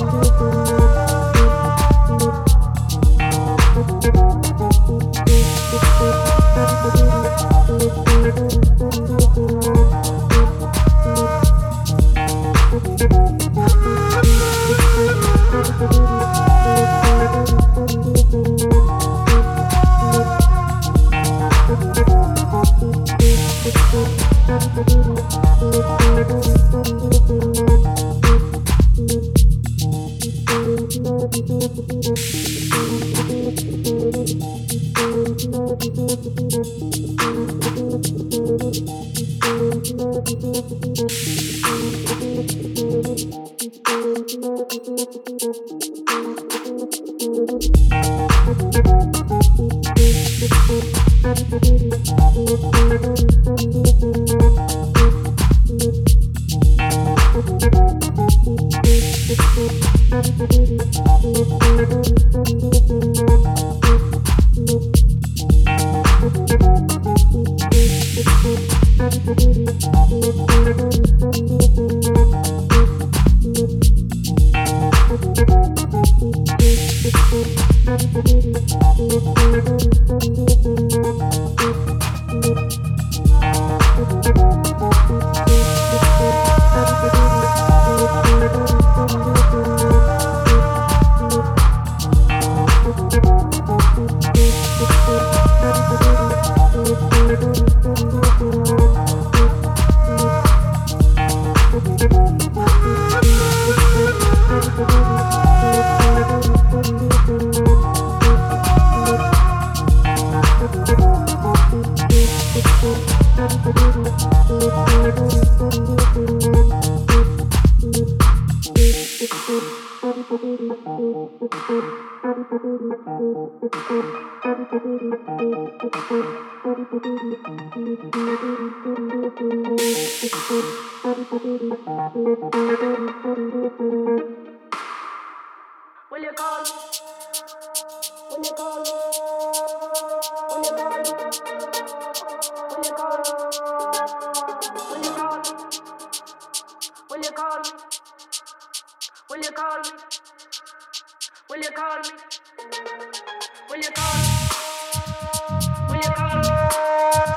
love. Will you call me? Will you call me? Yeah.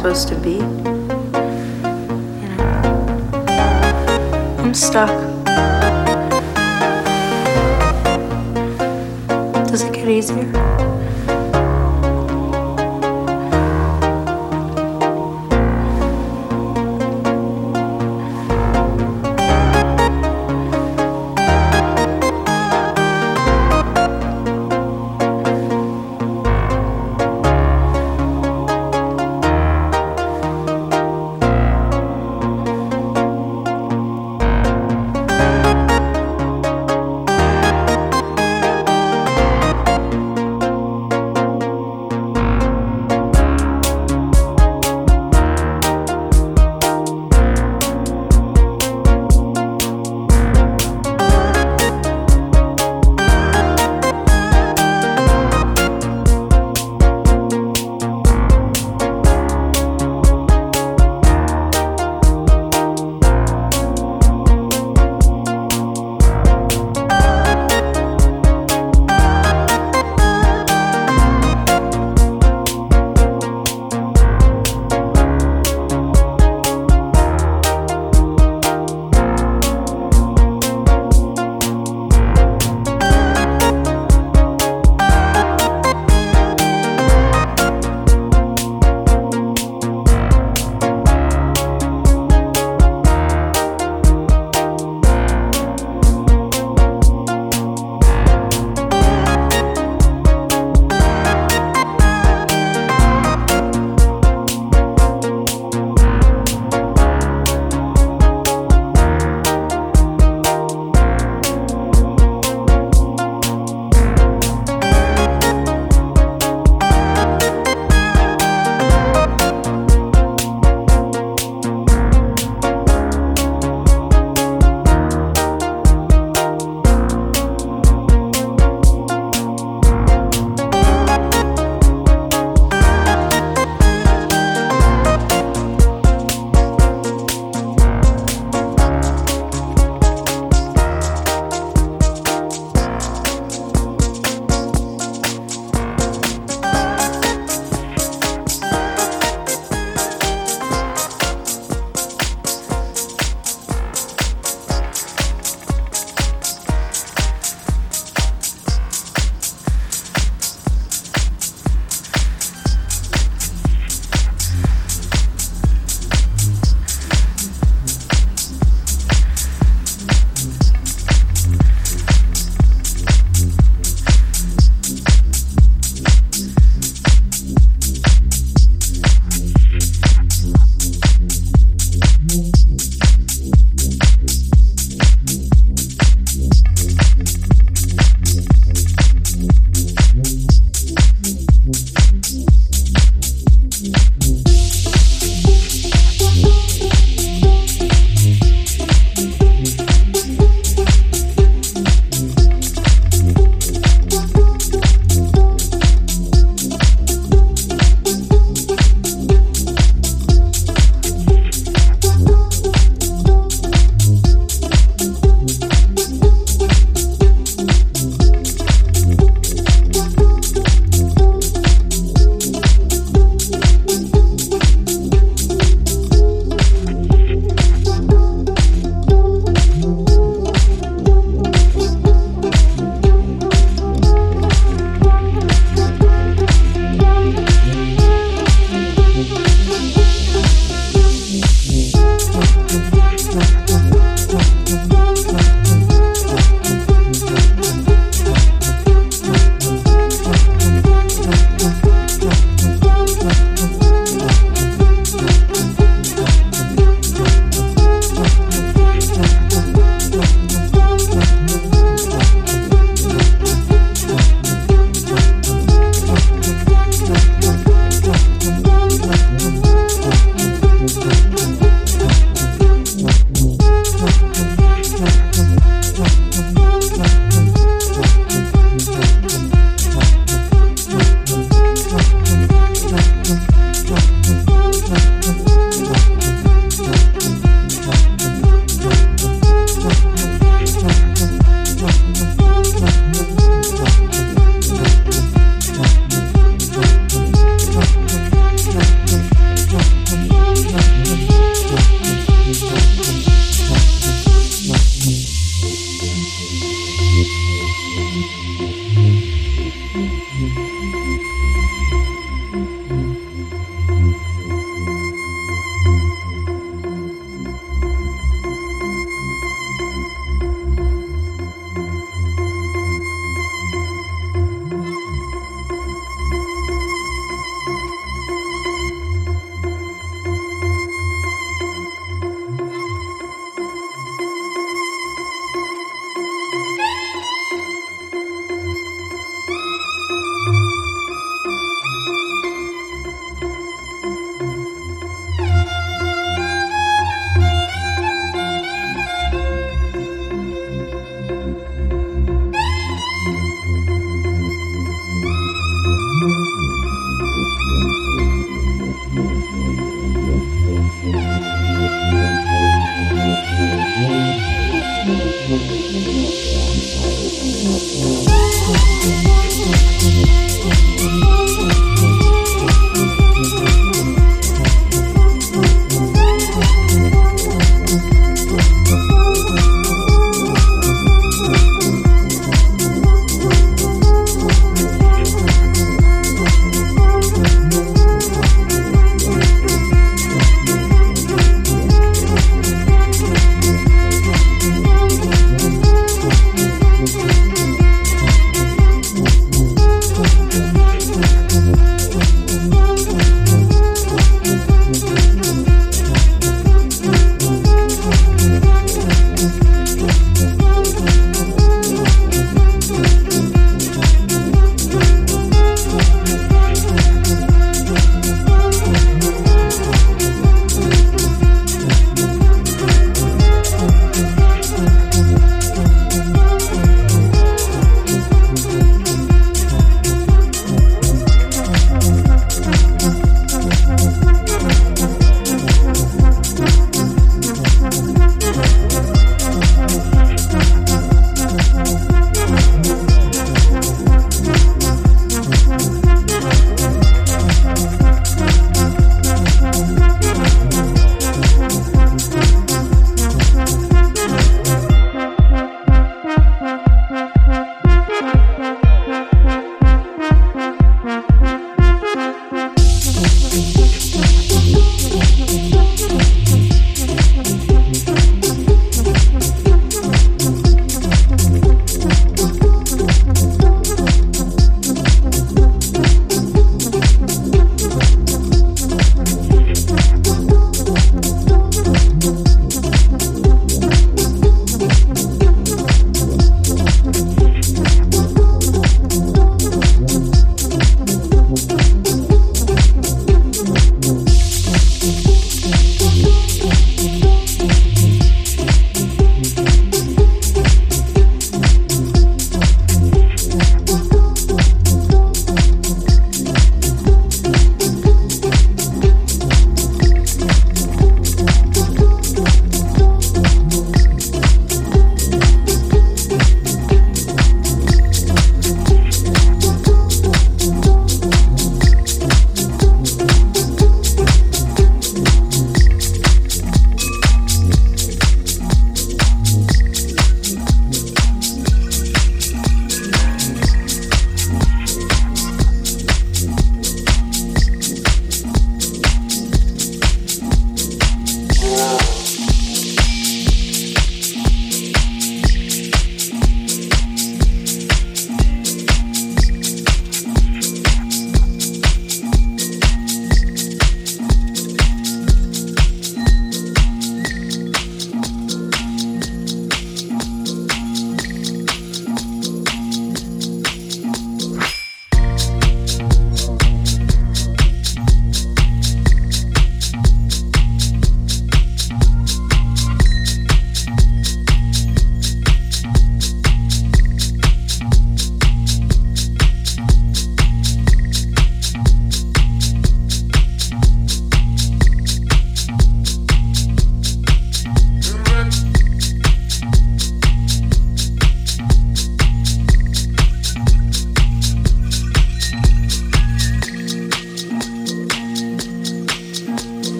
Supposed to be. You know? I'm stuck. Does it get easier?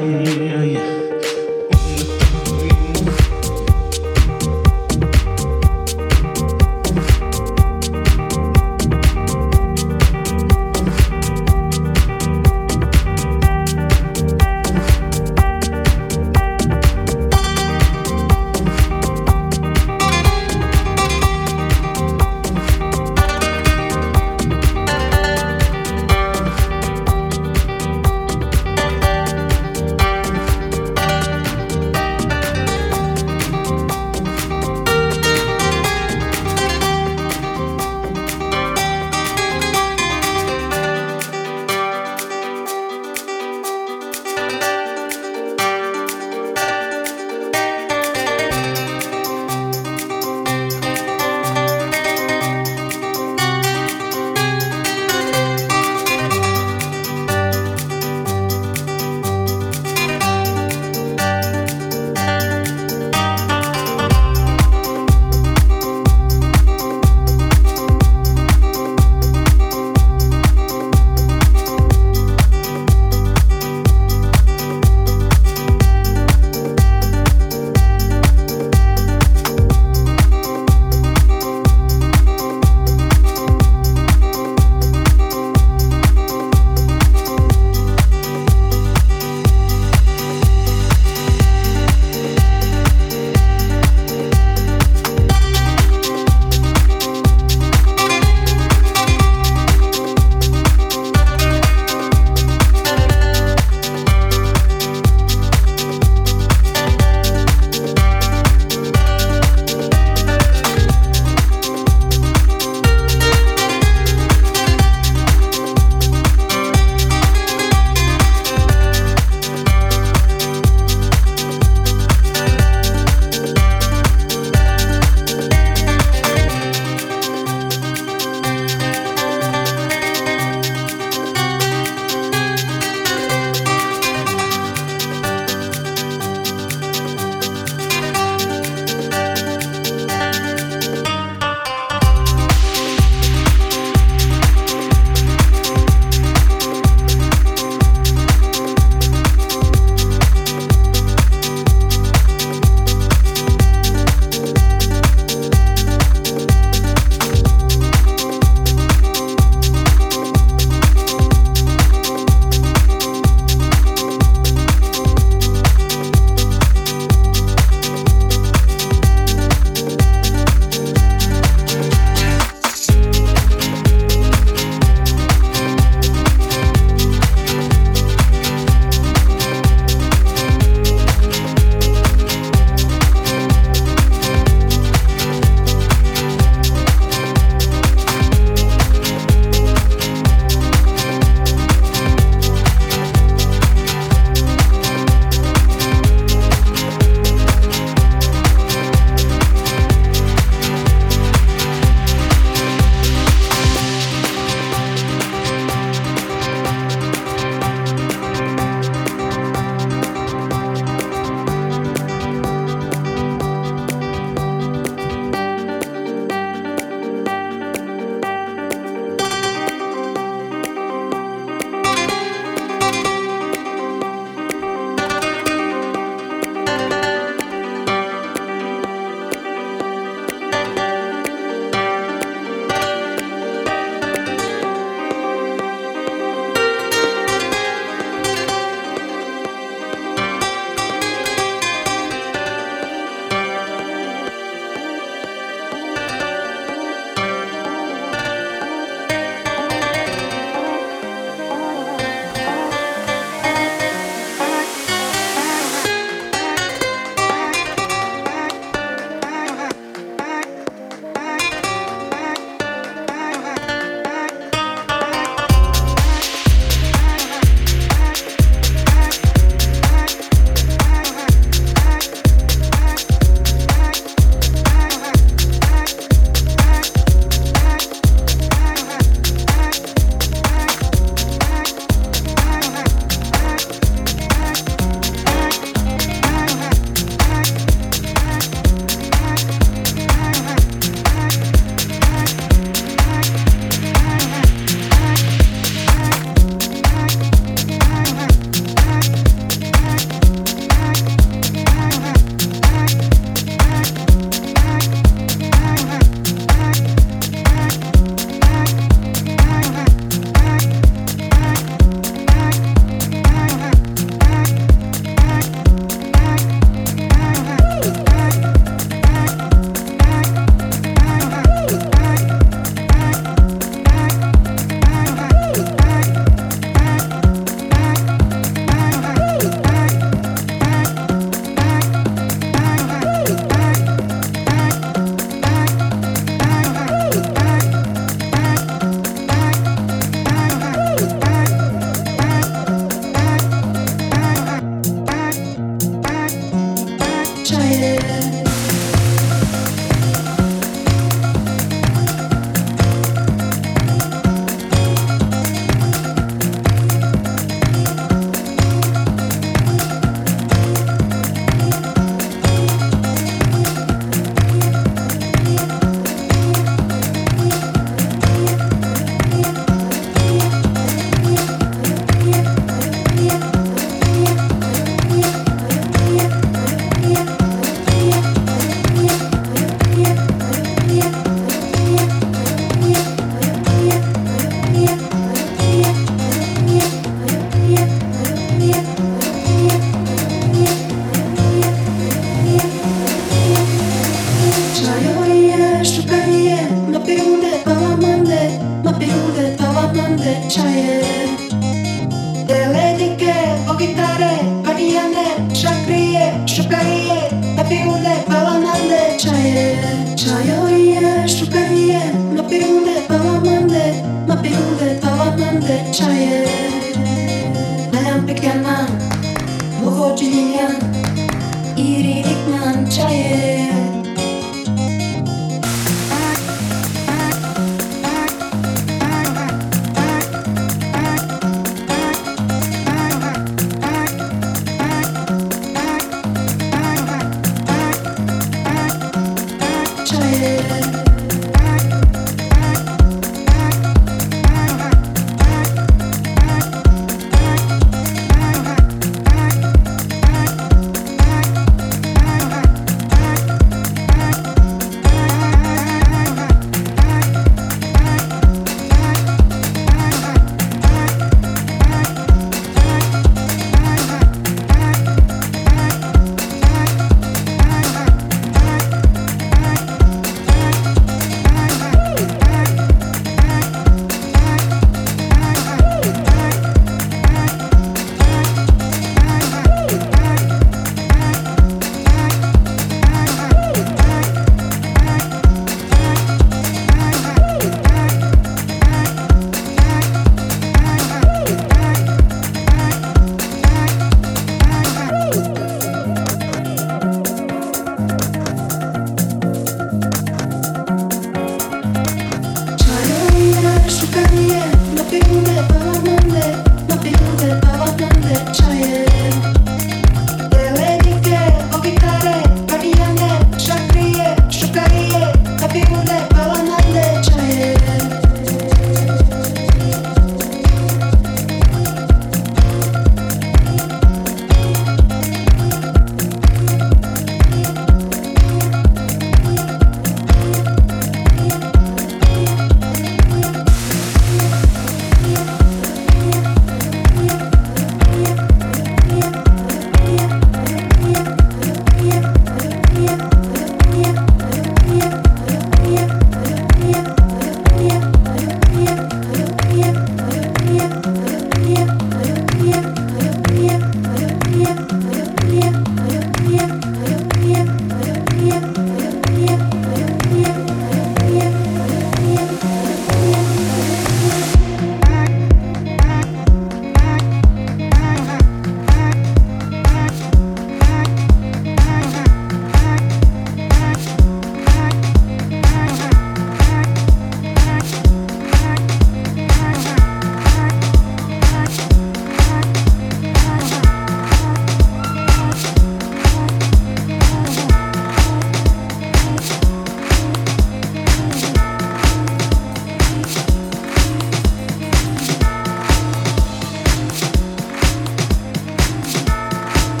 yeah.